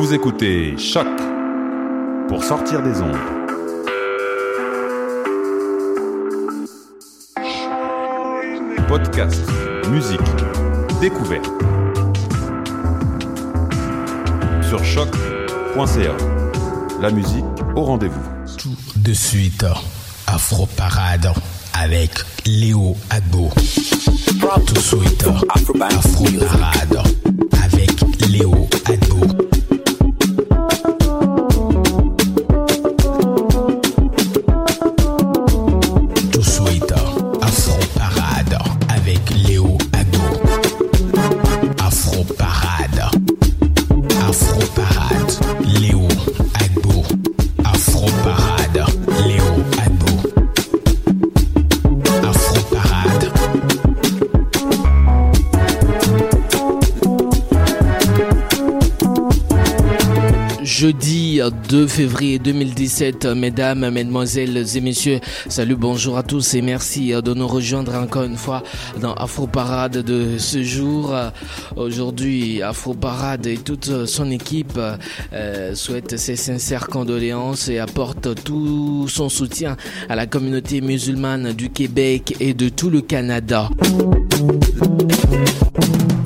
Vous écoutez Choc pour sortir des ondes. Podcast, musique, découverte. Sur choc.ca. La musique au rendez-vous. Tout de suite, Afro Parade avec Léo Agbo. Tout de suite, Afro Parade avec Léo Agbo. 2 février 2017, mesdames, mesdemoiselles et messieurs, salut, bonjour à tous et merci de nous rejoindre encore une fois dans Afro Parade de ce jour. Aujourd'hui, Afro Parade et toute son équipe euh, souhaitent ses sincères condoléances et apporte tout son soutien à la communauté musulmane du Québec et de tout le Canada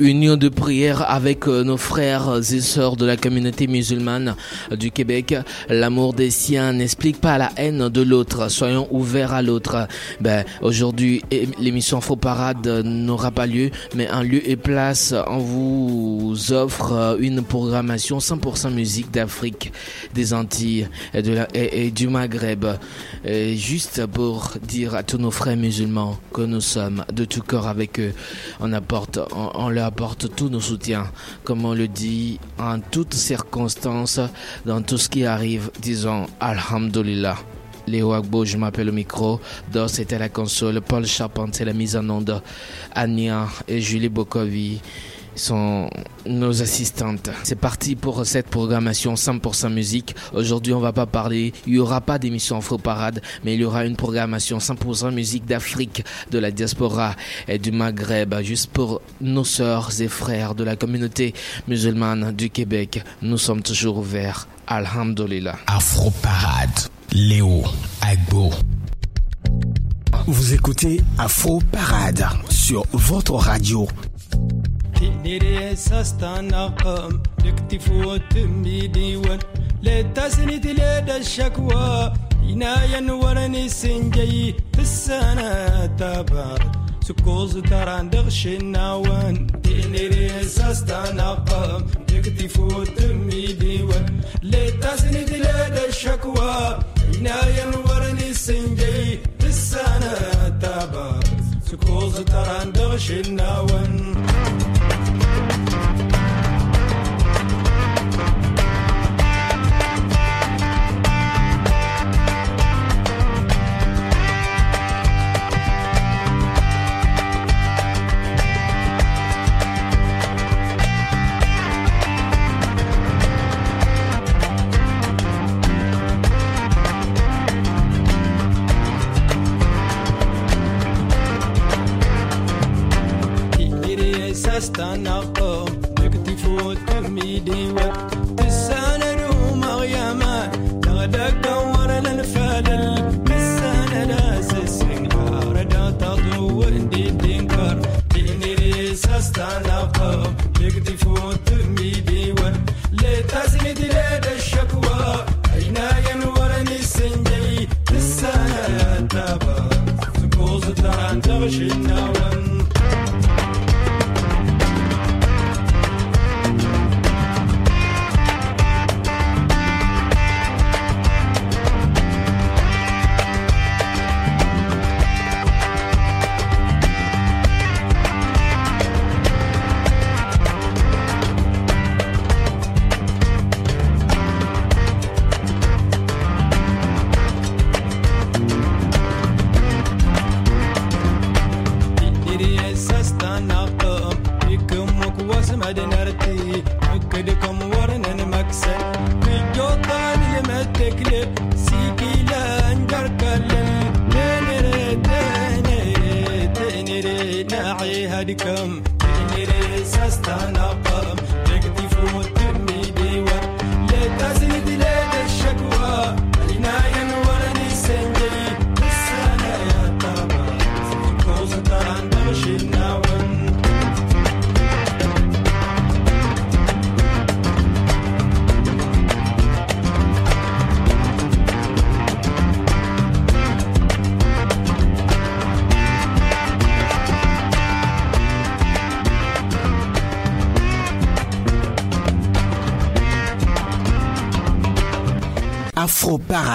union de prière avec euh, nos frères et sœurs de la communauté musulmane du Québec. L'amour des siens n'explique pas la haine de l'autre. Soyons ouverts à l'autre. Ben, aujourd'hui, l'émission Faux Parade n'aura pas lieu, mais en lieu et place, on vous offre euh, une programmation 100% musique d'Afrique, des Antilles et, du Maghreb. Juste pour dire à tous nos frères musulmans que nous sommes de tout cœur avec eux. On apporte, on, on leur apporte tous nos soutiens, comme on le dit en toutes circonstances, dans tout ce qui arrive, disons Alhamdulillah. Léo Agbo, je m'appelle au micro. Dos était la console. Paul Charpentier, la mise en onde. Ania et Julie Bokovi sont nos assistantes. C'est parti pour cette programmation 100% musique. Aujourd'hui, on va pas parler, il y aura pas d'émission Afro Parade, mais il y aura une programmation 100% musique d'Afrique, de la diaspora et du Maghreb, juste pour nos sœurs et frères de la communauté musulmane du Québec. Nous sommes toujours ouverts. Alhamdulillah. Afro Parade. Léo Agbo. Vous écoutez Afro Parade sur votre radio. تيني ساستانا قام لكتفو تمي ديوان لا تسني تلاد الشكوى إنا نورني سنجي في السنة تبارك سكوز تران دغش النوان تيني ريساس تنقم تكتفو تمي ديوان لتسند لدى الشكوى عناية ورني السنجي السنة تبار سكوز تران دغش النوان تنقم نكتي فوت كمي ديوت تسان دور للفلل مسان ناس السنقار دا تضوء دي دينكر ديني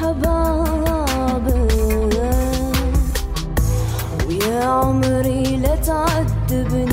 حبابك ويا عمري لا تعذبني.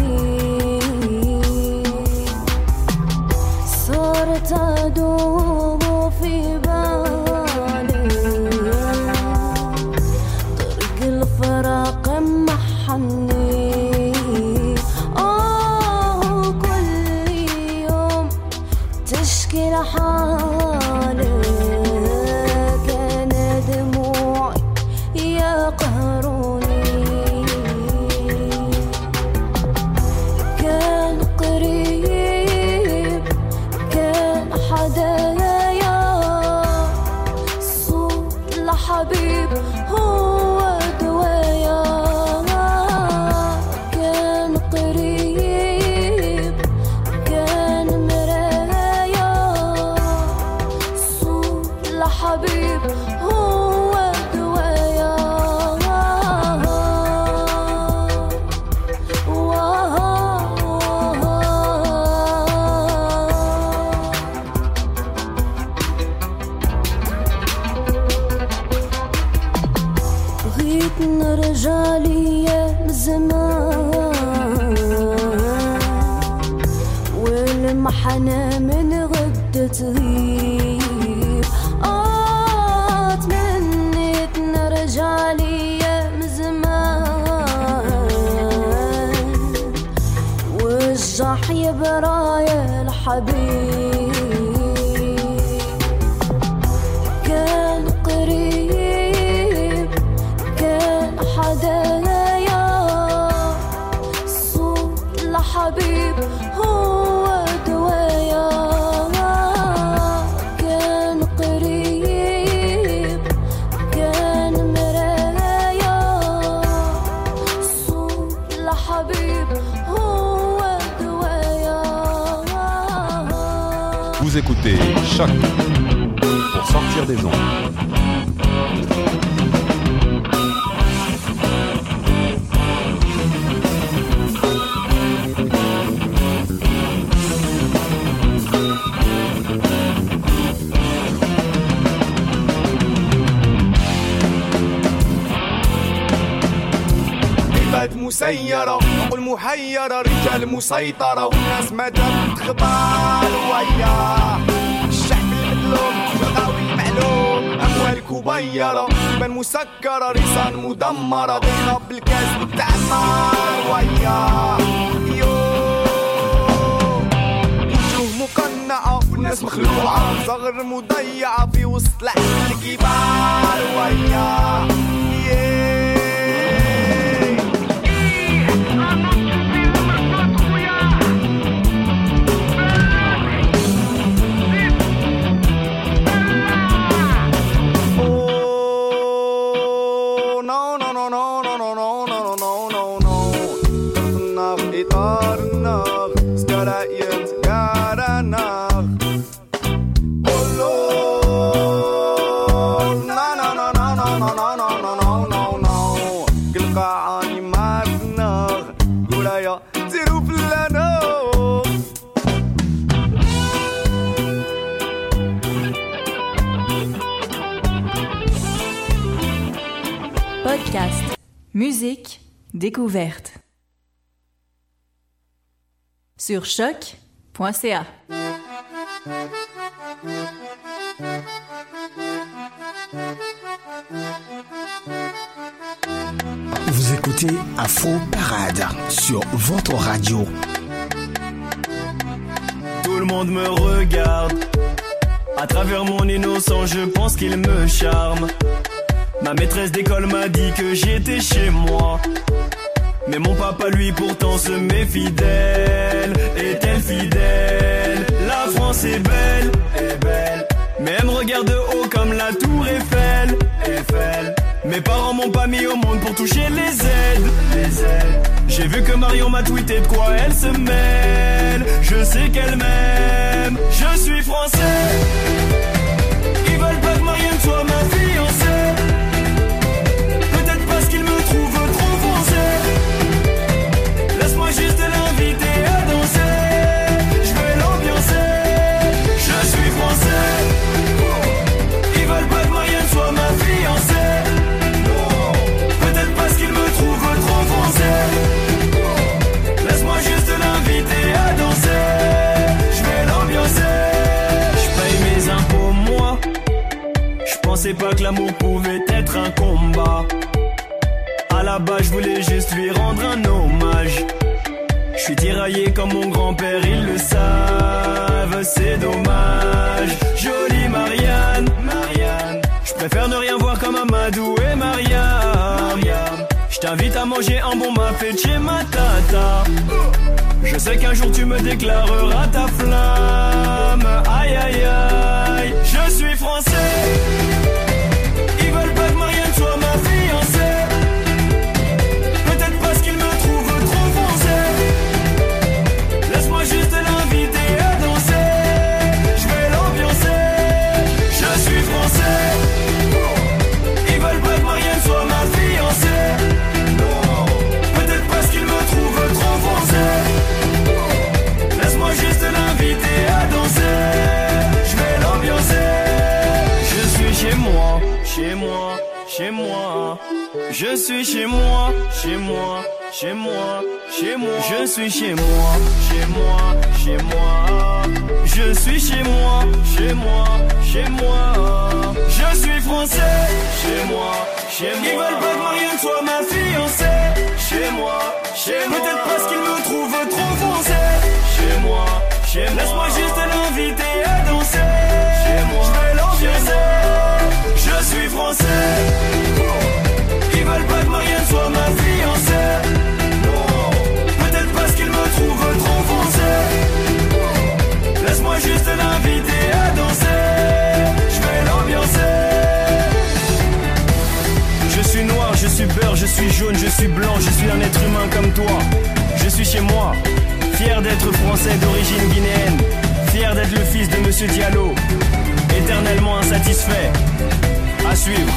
زمان والمحنة من غدة تغيب آه تمنيت نرجع ليام زمان. والجح يبرايا الحبيب. écoutez Choc pour sortir des ondes. مسيرة والمحيرة رجال مسيطرة وناس مدام الاخبار ويا؟ الشعب المظلوم شغاوي المعلوم اموال كبيره من مسكرة ريسان مدمرة. ضينا بالكاس تعمر وياه وجوه مقنعة مخلوعة. صغر مضيعة في وسط لحم الكبار ويا؟ Sur choc.ca. Vous écoutez Afro Parade sur votre radio. Tout le monde me regarde. À travers mon innocent, je pense qu'il me charme. Ma maîtresse d'école m'a dit que j'étais chez moi. Mais mon papa, lui, pourtant se méfie d'elle. Est-elle fidèle? La France est belle, est belle. Mais elle me regarde de haut comme la tour Eiffel, Eiffel. Mes parents m'ont pas mis au monde pour toucher les aides. J'ai vu que Marion m'a tweeté de quoi elle se mêle. Je sais qu'elle m'aime, je suis français. Ils veulent pas que Marianne soit ma. Grand-père, ils le savent, c'est dommage. Jolie Marianne, Marianne. Je préfère ne rien voir comme Amadou et Mariam. Je t'invite à manger un bon mafé chez ma tata. Je sais qu'un jour tu me déclareras ta flamme. Aïe aïe aïe, je suis français. Ils veulent pas que Marianne moi, chez moi, chez moi, chez moi. Je suis chez moi, chez moi, chez moi. Je suis chez moi, chez moi, chez moi. Je suis français, chez moi, chez moi. Ils veulent pas que Marianne soit ma fiancée. Chez moi, chez moi. Peut-être parce qu'ils me trouvent trop foncé. Chez moi, chez moi. Laisse-moi juste l'inviter à danser. Chez moi, je vais. Je suis français. Ils veulent pas Je vais l'ambiancer. Je suis noir, je suis beurre, je suis jaune, je suis blanc, je suis un être humain comme toi. Je suis chez moi, fier d'être français d'origine guinéenne, fier d'être le fils de Monsieur Diallo, éternellement insatisfait. À suivre.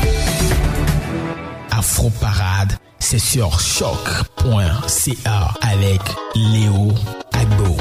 Afro Parade, c'est sur choc.ca avec Léo Agbo.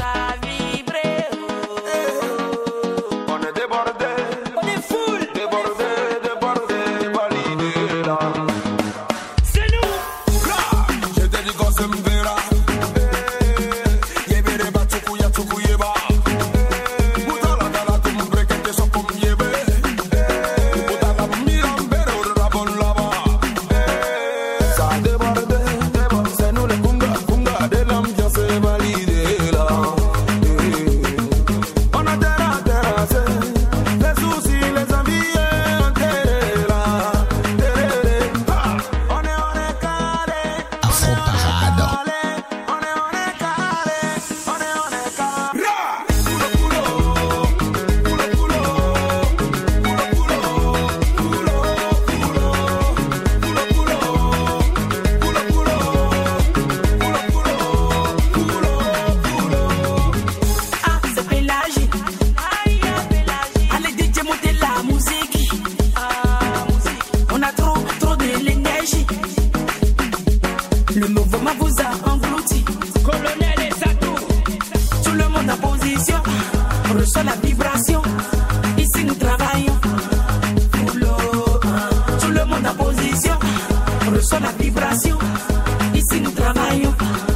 you.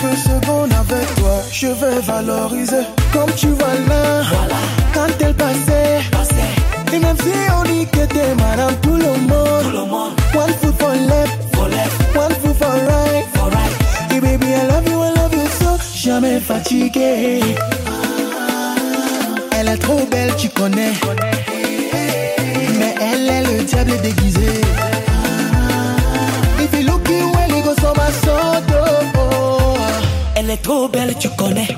quelques secondes avec toi, je vais valoriser comme tu vois là. Voilà. Quand elle passait. Et même si on dit que t'es madame tout le monde, tout le monde. one foot for left, one foot for right, for. Et baby I love you, I love you so, jamais fatigué. Ah. Elle est trop belle, tu connais. Mais elle est le diable déguisé. Ah. If you look you, well, you go so my. belle, trop belle, tu connais.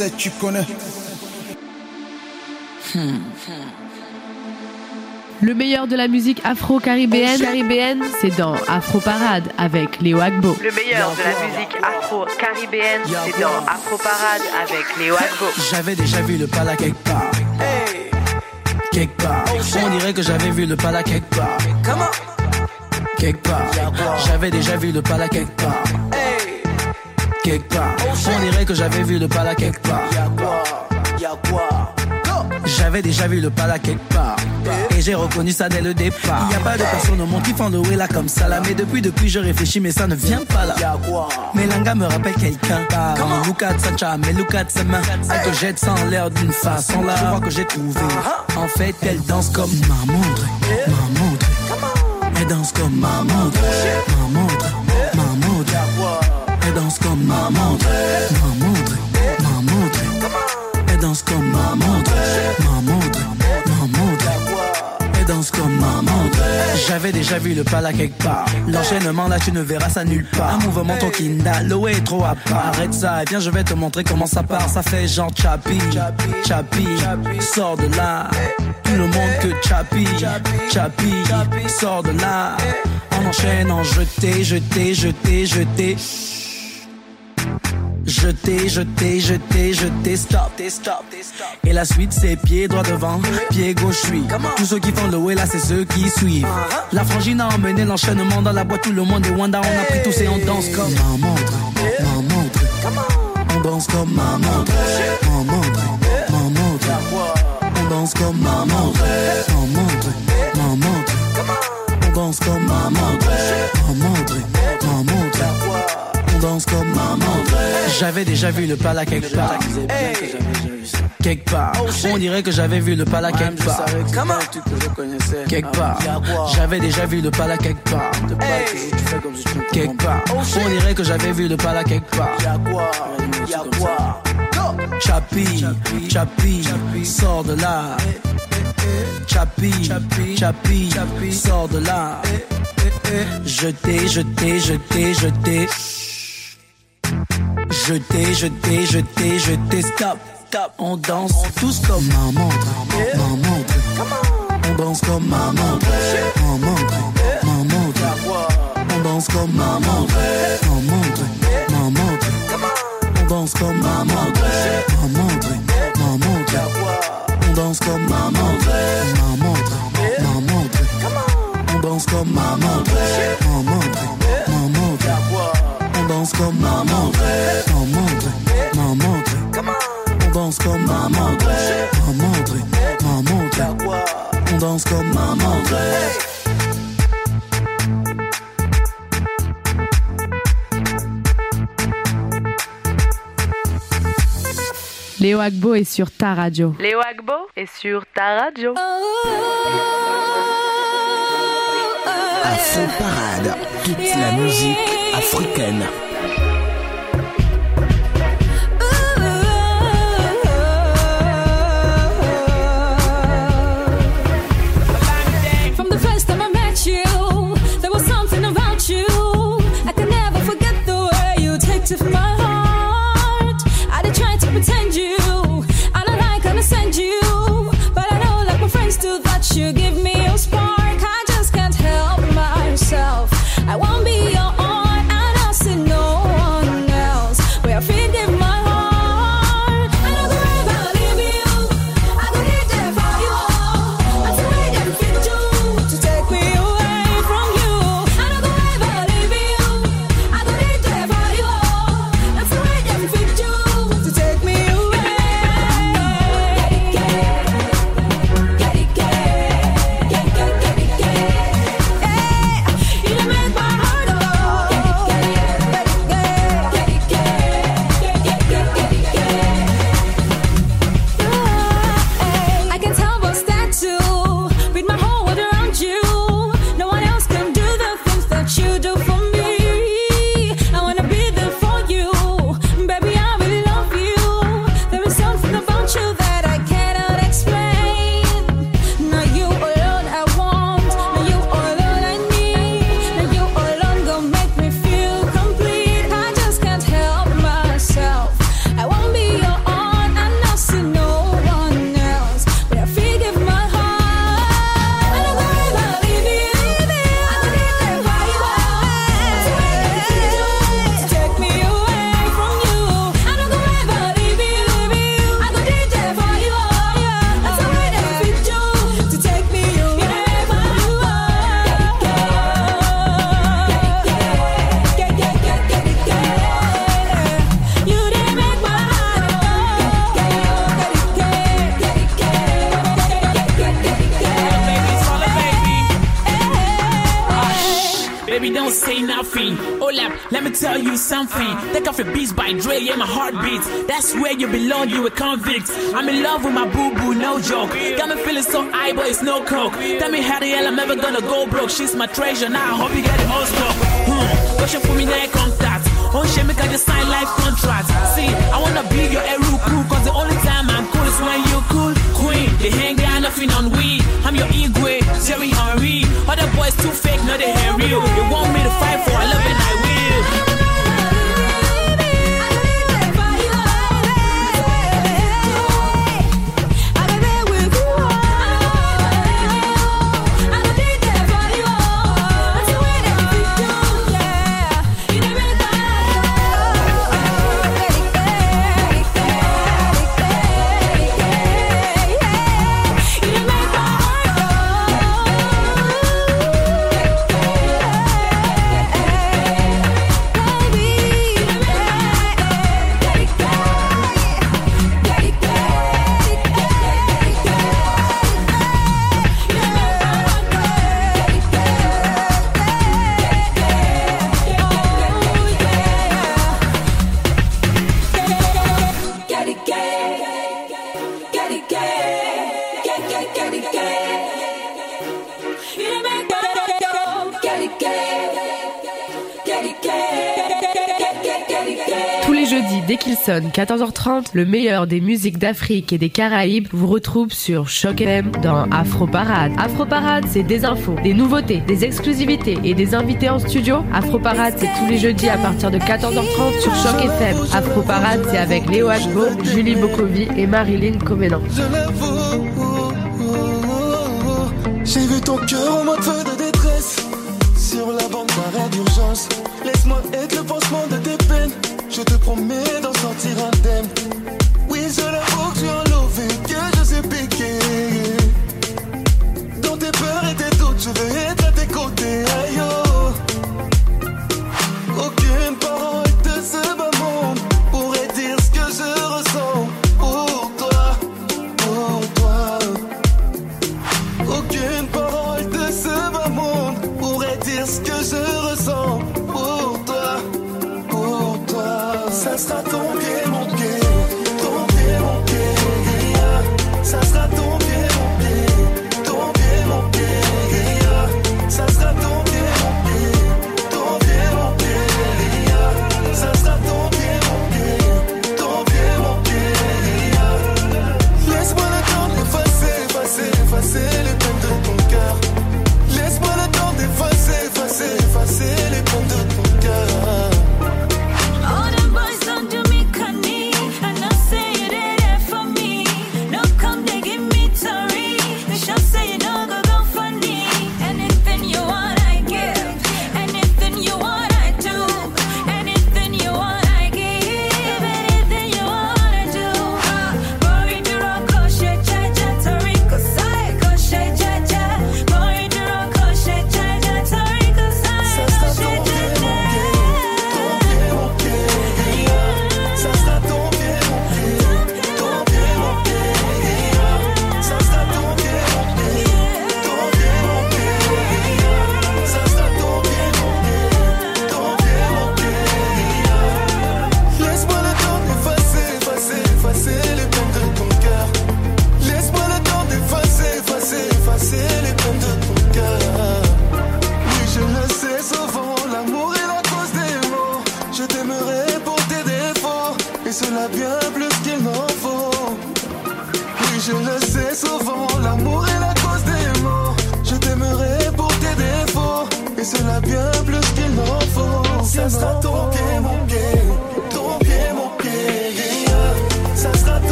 7, tu connais. Le meilleur de la musique afro-caribéenne, caribéenne, c'est dans Afro Parade avec Léo Agbo. Le meilleur de la musique afro-caribéenne, c'est dans Afro Parade avec Léo Agbo. J'avais déjà vu le pala quelque part. Quelque part. On dirait que j'avais vu le pala quelque part. Quelque part. J'avais déjà vu le pala quelque part. Quelque part. On dirait que j'avais vu le pala quelque part. J'avais déjà vu le pala quelque part. Et j'ai reconnu ça dès le départ. Il a pas de personne au monde qui font le là comme ça là. Mais depuis, depuis, je réfléchis, mais ça ne vient pas là. Melanga me rappelle quelqu'un. Comment Look at mais look at sa main. Elle te jette sans l'air d'une façon là. Je crois que j'ai trouvé. En fait, elle danse comme ma montre. Ma montre. Elle danse comme ma montre. Elle danse comme ma montre. Ma montre. Ma montre. Elle danse comme ma montre. Ma montre. Ma montre. Elle danse comme ma montre. J'avais déjà vu le pala quelque part. L'enchaînement là, tu ne verras ça nulle part. Un mouvement ton kinda, l'eau est trop à part. Arrête ça, et viens, je vais te montrer comment ça part. Ça fait genre chapi, chapi, sors de là. Tout le monde que chapi, chapi, sors de là. On enchaîne en jeté, jeté, jeté, jeté. Jeté, jeté, jeté, stop, stop, stop. Et la suite c'est pied droit devant, pied gauche suis. Tous ceux qui font le way là c'est ceux qui suivent. La frangine a emmené l'enchaînement dans la boîte, tout le monde est Wanda, on a pris tous et on danse comme ma montre, ma montre. On danse comme ma montre, ma montre, ma montre. On danse comme ma montre, ma montre, ma montre. On danse comme ma montre, danse comme ma montre. J'avais déjà vu le pala quelque part. Quelque part. On dirait que j'avais vu le pala quelque part. Quelque part. J'avais déjà vu le pala quelque part. Quelque part. On dirait que j'avais vu le pala quelque part. Chapi, chapi, sors de là. Chapi, chapi, sors de là. Jeté, jeté, jeté, jeté. Jeté, jeté, jeté, jeté, stop, stop. On danse tous comme ma montre, montre. On danse comme ma montre, ma montre. On danse comme ma montre, ma montre, ma montre. On danse comme ma montre, ma montre, ma montre. On danse comme ma montre, ma montre, ma montre. On danse comme ma montre, ma montre, ma montre. On danse comme ma montre, ma montre, ma montre. On danse comme ma montre, ma montre, ma montre. On danse comme ma montre. Léo Agbo est sur ta radio. Léo Agbo est sur ta radio. Parade, toute la musique africaine. From the coke. Tell me how the hell I'm ever gonna go broke. She's my treasure now. I hope you get it all stuck. Hmm. Question for me now contact. Oh shit, make I just sign life contract. See, I wanna be your Eru cool, cause the only time I'm cool is when you cool. Queen, they hang out nothing on we. I'm your Igwe, Jerry Henry. Other boys too fake, no they ain't real. You want me to fight for, I love and I will. 14h30, le meilleur des musiques d'Afrique et des Caraïbes vous retrouve sur Choc FM dans Afro Parade. Afro Parade, c'est des infos, des nouveautés, des exclusivités et des invités en studio. Afro Parade, c'est tous les jeudis à partir de 14h30 sur Choc FM. Afro Parade, c'est avec Léo Ashbo, Julie Bokovi et Marilyn Comédan. J'ai vu ton cœur en mode feu de détresse Sur la bande d'arrêt d'urgence Laisse-moi être le pansement de tes peines je te promets d'en sortir indemne. Oui, je l'avoue que tu en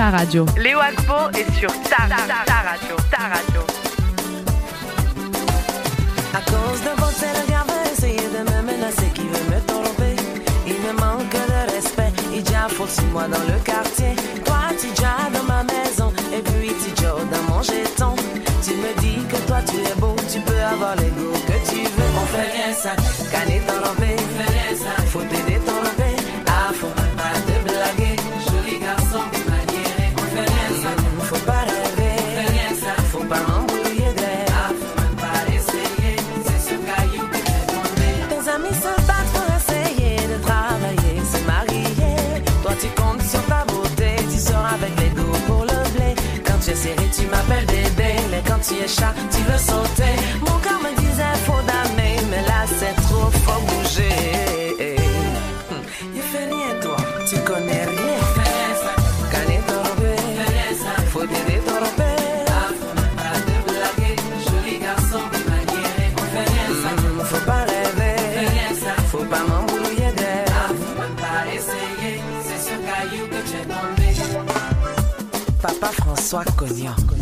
ta radio. Léo Acpo est sur ta, ta, ta radio. Ta radio. À cause de votre regard, vous essayez de me menacer qui veut me tromper. Il me manque de respect. Il déjà faut moi dans le quartier. Toi, tu dans ma maison. Et puis, tu dans mon jeton. Tu me dis que toi, tu es beau. Tu peux avoir l'ego que tu veux. On fait rien ça. François Cognac.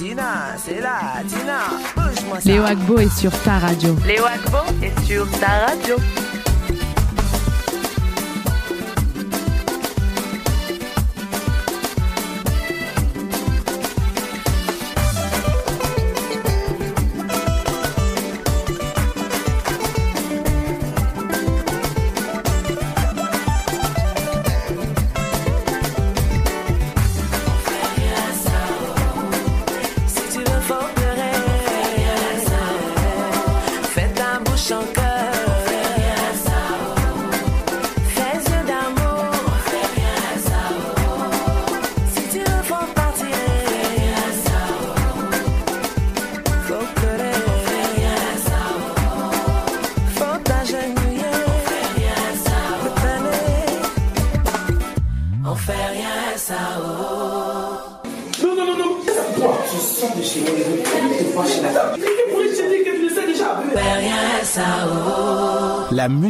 Tina, c'est là, Tina. Léo Agbo est sur ta radio. Léo Agbo est sur ta radio.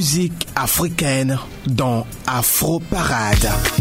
musique africaine dans Afro Parade.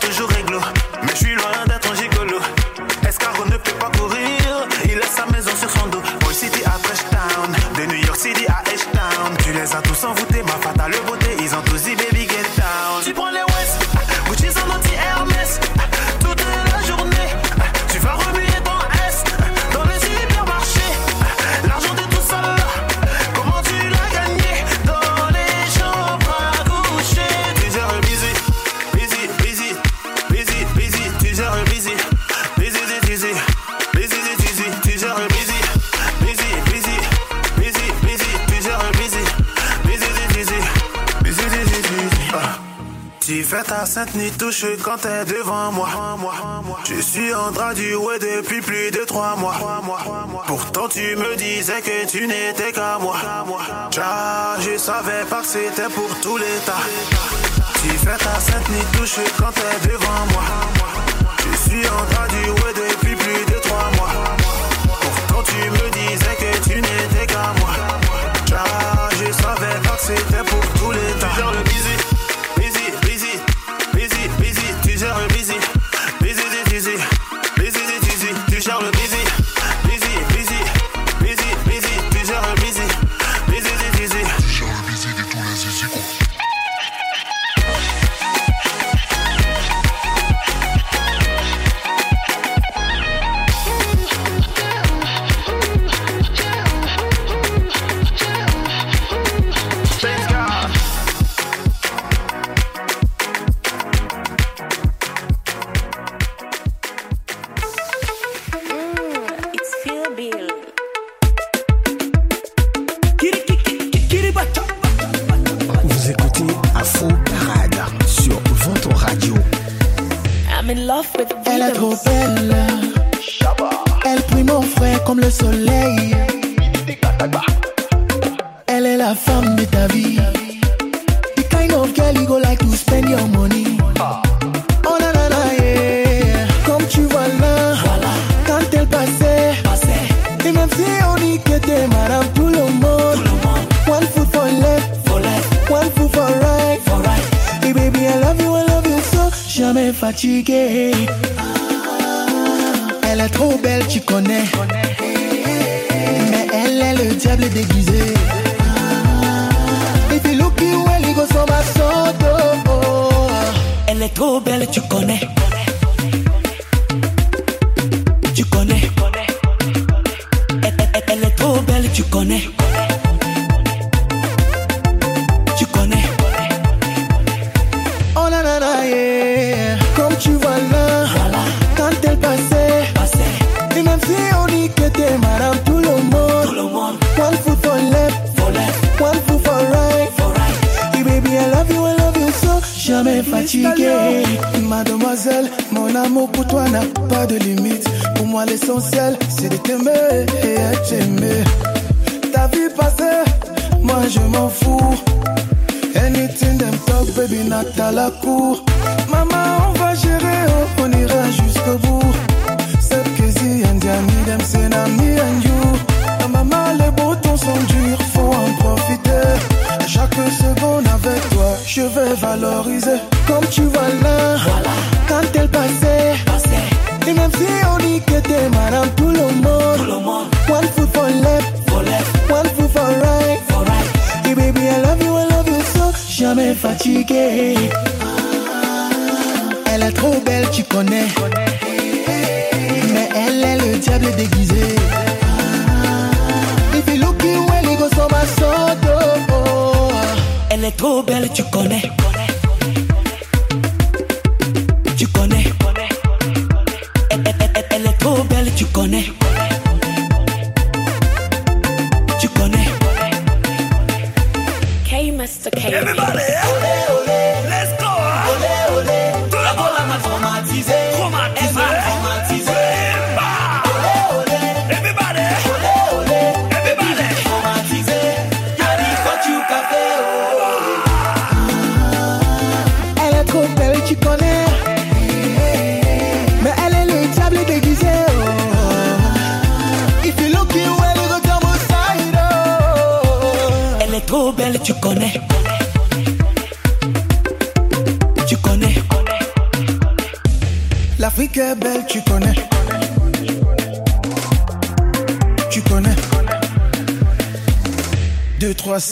toujours réglo. Sainte-Ni touche quand t'es devant moi. Je suis en ouais depuis plus de trois mois. Pourtant tu me disais que tu n'étais qu'à moi. Ja, je savais pas que c'était pour tout l'état. Tu fais ta Sainte-Ni touche quand t'es devant moi. Je suis en Elle est trop belle. Elle brille mon frère comme le soleil. Elle est la femme de ta vie. The kind of girl you go like to spend your money. Elle est trop belle, tu connais. Mais elle est le diable déguisé. Et t'es looky well, go so. Elle est trop belle, tu connais. Tu connais. Elle est trop belle, tu connais. Elle est trop belle, tu connais. Mais elle est le diable déguisé. If you look you, oh, oh, oh. elle est trop belle, tu connais.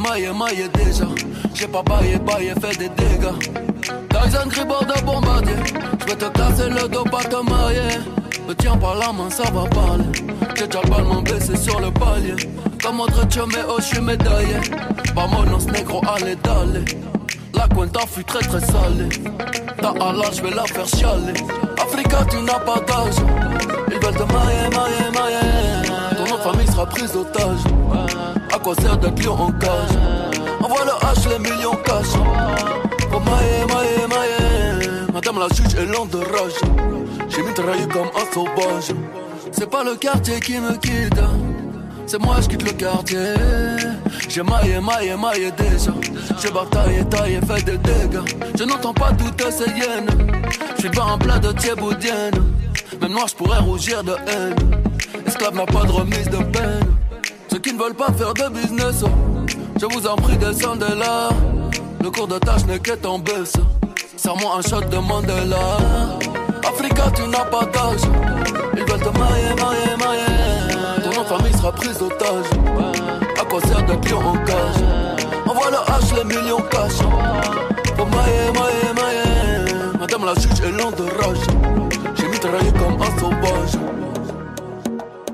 Maillé, maillé déjà. J'ai pas baillé, baillé, fait des dégâts. Tyson Gribord de bombardier. Je vais te casser le dos, pas te mailler. Me tiens par la main, ça va parler. J'ai déjà le ballon baissé sur le palier. Comme autre mais oh, je suis médaillé. Vamonos negro, allez, d'aller. La cuenta fut très très salée. Ta Allah, je vais la faire chialer. Africa, tu n'as pas d'âge. Ils veulent te mailler, mailler, mailler. Ton nom famille sera prise d'otage. Sert d'être lion en cage Envoie le H, les millions cash. Oh mailler, mailler, mailler. Madame la juge est lente de rage. J'ai mitraillé comme un sauvage. C'est pas le quartier qui me quitte. C'est moi, je quitte le quartier. J'ai maillé, maillé, maillé déjà. J'ai bataillé, taillé, fait des dégâts. Je n'entends pas toutes ces hyènes. Je suis pas un plat de thieboudienne. Même moi, je pourrais rougir de haine. Esclave n'a pas de remise de peine. Veulent pas faire de business, oh, je vous en prie, descendez là. Le cours de tâche n'est qu'être en baisse. Serre-moi un shot de Mandela. Africa, tu n'as pas d'âge. Ils veulent te mailler, mailler, mailler. Ton nom famille sera prise d'otage. À quoi sert d'être lion en cage? Envoie le H, les millions cash. Faut mailler, mailler, mailler. Madame la juge est lente de rage. J'ai mitraillé comme un sauvage.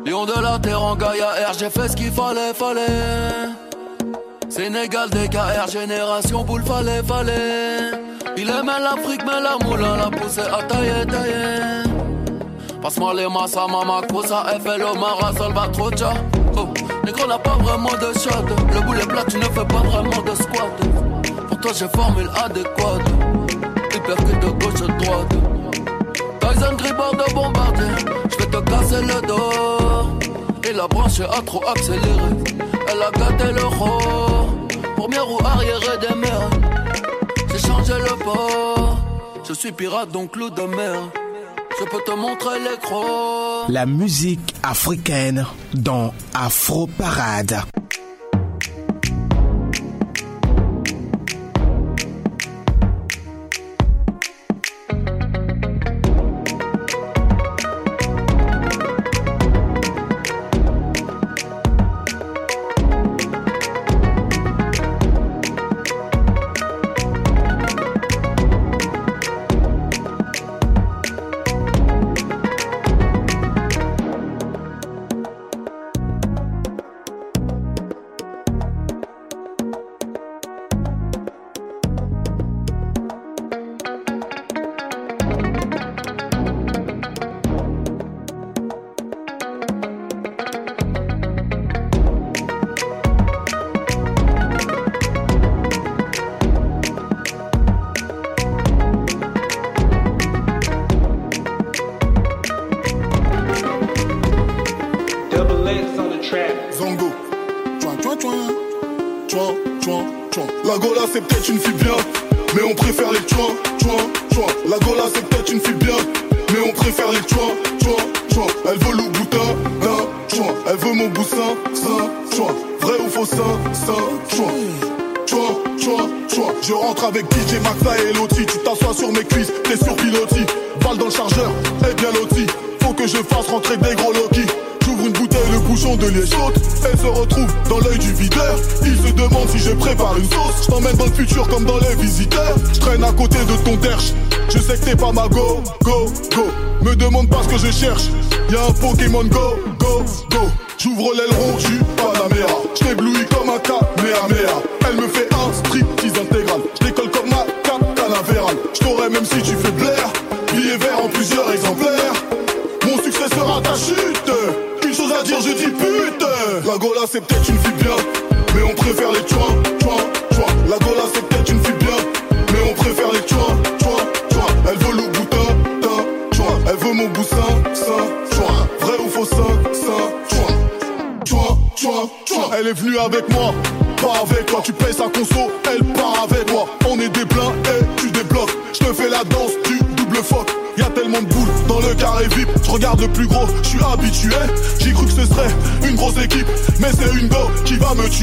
Lion de la terre en Gaïa R, j'ai fait ce qu'il fallait, fallait. Sénégal, DKR, génération boule, fallait, fallait. Il aimait l'Afrique, mais la moulin l'a poussé à tailler, tailler. Passe-moi les massa, mama, cosa, FL, Omara, Salvatrocha. Oh, négro n'a pas vraiment de shot. Le boulet plat, tu ne fais pas vraiment de squat. Pour toi, j'ai formule adéquate. Hyper que de gauche droite. Tyson Gribord de bombardier. Te casser le dos. Et la branche a trop accéléré. Elle a gâté le roi. Première roue arrière des mers. J'ai changé le port. Je suis pirate donc loup de mer. Je peux te montrer les crocs. La musique africaine dans Afro Parade. C'est peut-être une fille bien, mais on préfère les tchouin, tchouin, tchouin. La Gola, c'est peut-être une fille bien, mais on préfère les tchouin, tchouin, tchouin. Elle veut le boutin. Elle veut mon boussin, tchouin. Vrai ou faux, sein, sein, tchouin. Je rentre avec DJ Maxa et Loti. Tu t'assois sur mes cuisses, t'es sur pilotis. Balle dans le chargeur, et bien loti. Faut que je fasse rentrer des gros. Elle se retrouve dans l'œil du videur. Il se demande si je prépare une sauce. Je t'emmène dans le futur comme dans les visiteurs. Je traîne à côté de ton derche. Je sais que t'es pas ma go, go, go. Me demande pas ce que je cherche. Y'a un Pokémon go, go, go. J'ouvre l'aileron, j'suis pas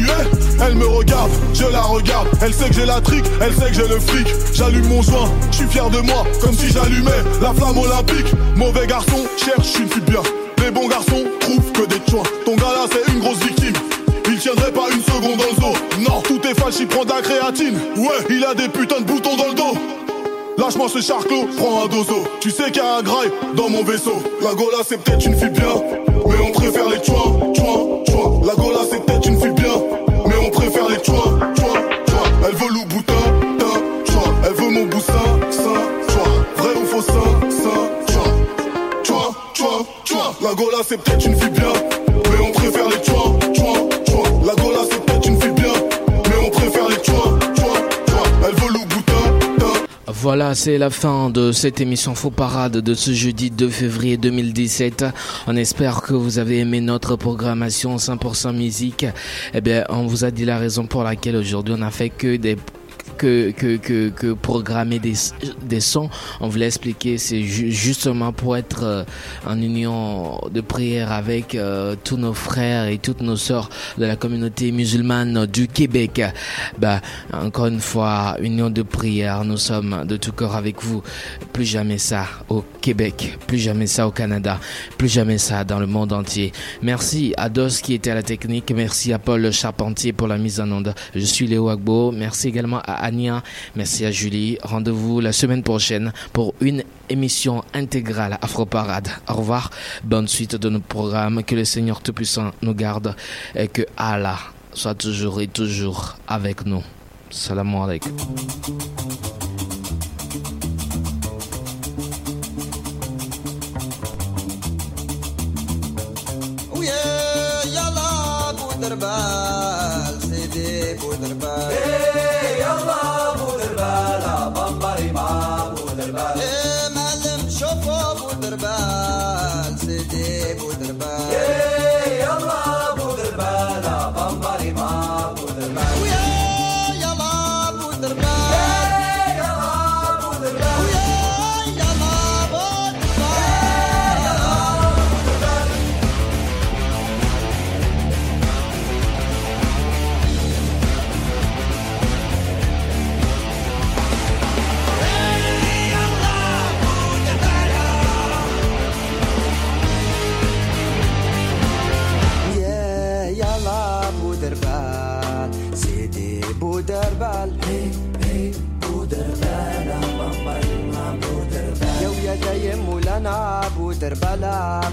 me tuer. Elle me regarde, je la regarde. Elle sait que j'ai la trique, elle sait que j'ai le fric. J'allume mon joint, je suis fier de moi, comme si j'allumais la flamme olympique. Mauvais garçon, cherche une fille bien. Les bons garçons trouvent que des choix. Ton gars là, c'est une grosse victime. Il tiendrait pas une seconde dans le dos. Non, tout est fâche, il prend de la créatine. Ouais, il a des putains de boutons dans le dos. Lâche-moi ce charclos, prends un dozo. Tu sais qu'il y a un graille dans mon vaisseau. La Gola, c'est peut-être une fille bien, mais on préfère les chouins, c'est peut-être une bien, mais on préfère les. La Gola, c'est peut-être une bien, mais on préfère les. Elle boutin, Voilà, c'est la fin de cette émission Faux Parade de ce jeudi 2 février 2017. On espère que vous avez aimé notre programmation 100% musique. Eh bien, on vous a dit la raison pour laquelle aujourd'hui on a fait que des que, que, que, que programmer des, des sons, on voulait expliquer, c'est ju- justement pour être euh, en union de prière avec euh, tous nos frères et toutes nos sœurs de la communauté musulmane du Québec. Bah, encore une fois, union de prière, nous sommes de tout cœur avec vous. Plus jamais ça au Québec, plus jamais ça au Canada, plus jamais ça dans le monde entier. Merci à Dos qui était à la technique, merci à Paul Charpentier pour la mise en onde. Je suis Léo Agbo, merci également à Ania, merci à Julie. Rendez-vous la semaine prochaine pour une émission intégrale Afro Parade. Au revoir, bonne suite de nos programmes, que le Seigneur Tout-Puissant nous garde et que Allah soit toujours et toujours avec nous. Salam alaikum. ويا يلا بودربال سيدي بودربال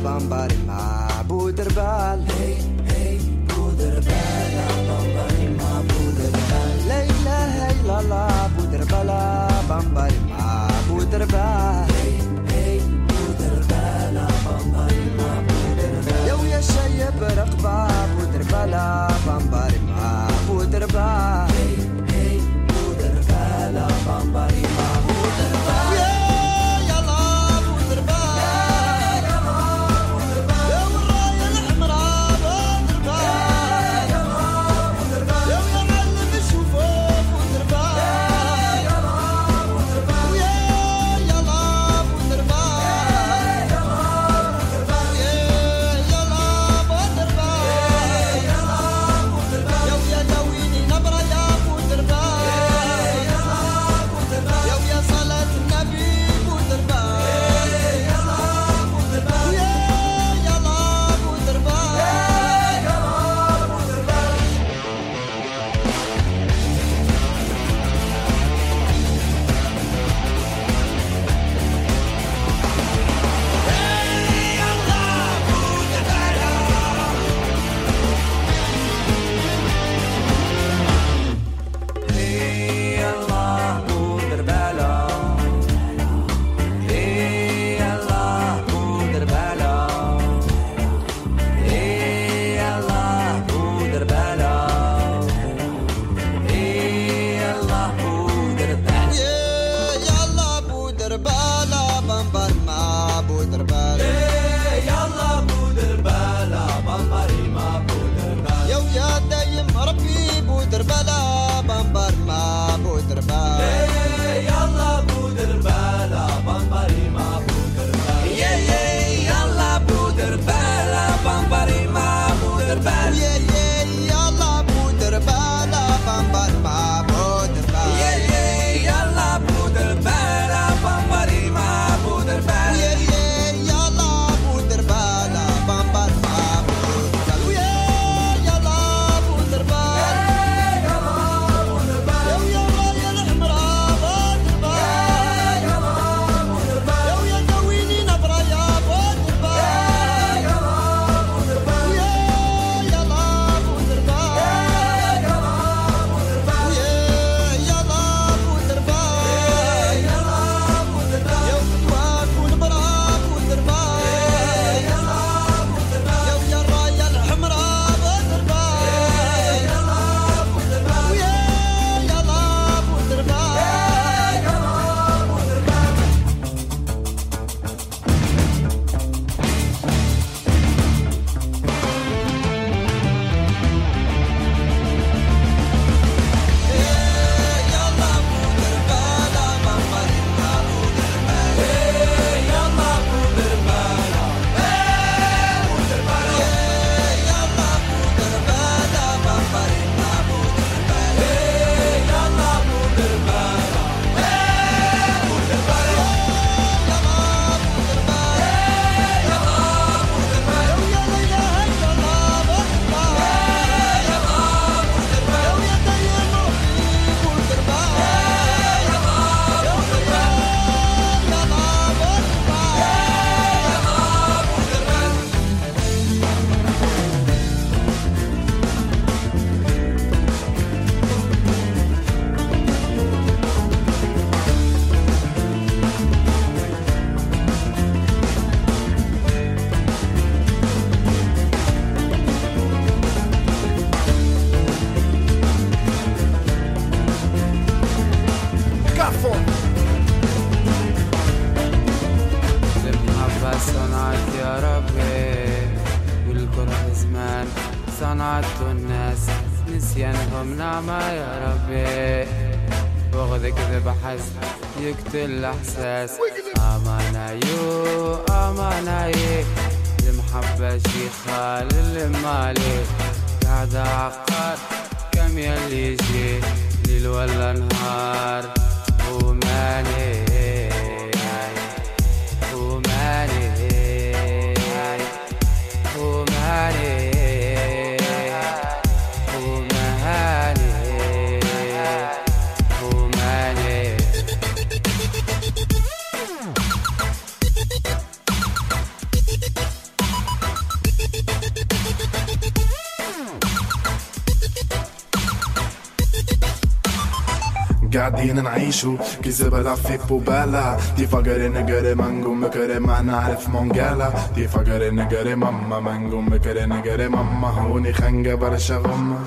bamba problematic نعيشو كي زبلة في قبالة دي فقري نقري مانجو مكري ما نعرف مونجالة دي فقري نقري ماما مانجو مكري نقري ماما هوني خنقة برشا غمة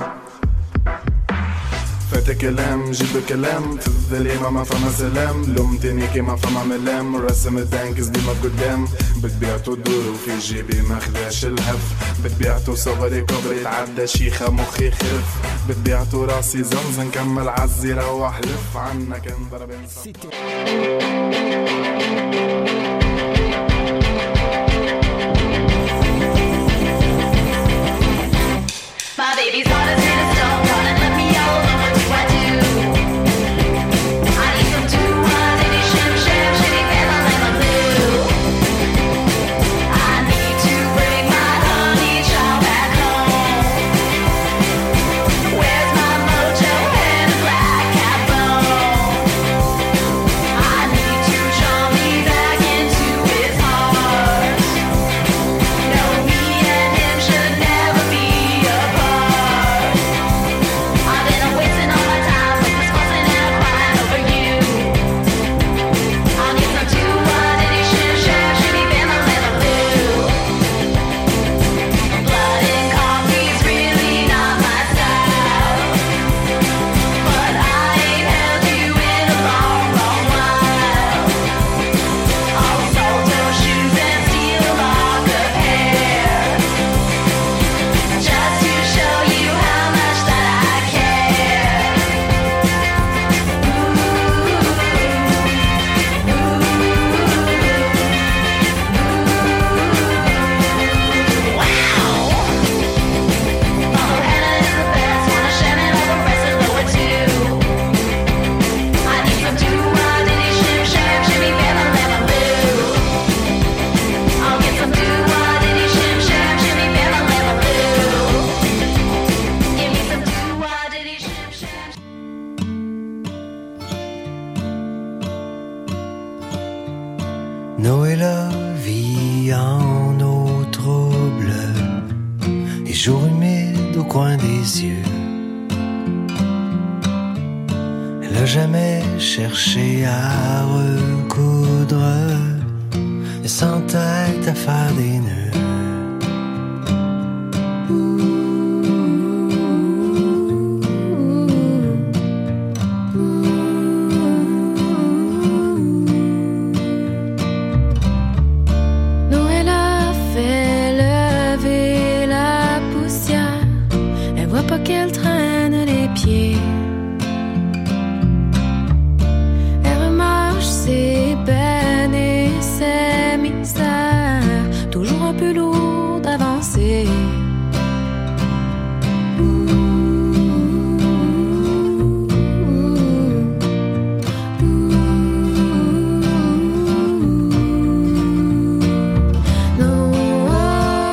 متى كلام جيب كلام في الظليمة ما فما سلام. لومتني كيما فما ملام. رسم التانكس ديما قدام. بتبيعتو دور وفي جيبي ما خداش الهف. بتبيعتو صغري كبري تعدى شيخة مخي خف. بتبيعتو راسي زنزن كمل عزي روح لف. عنا كان ضرب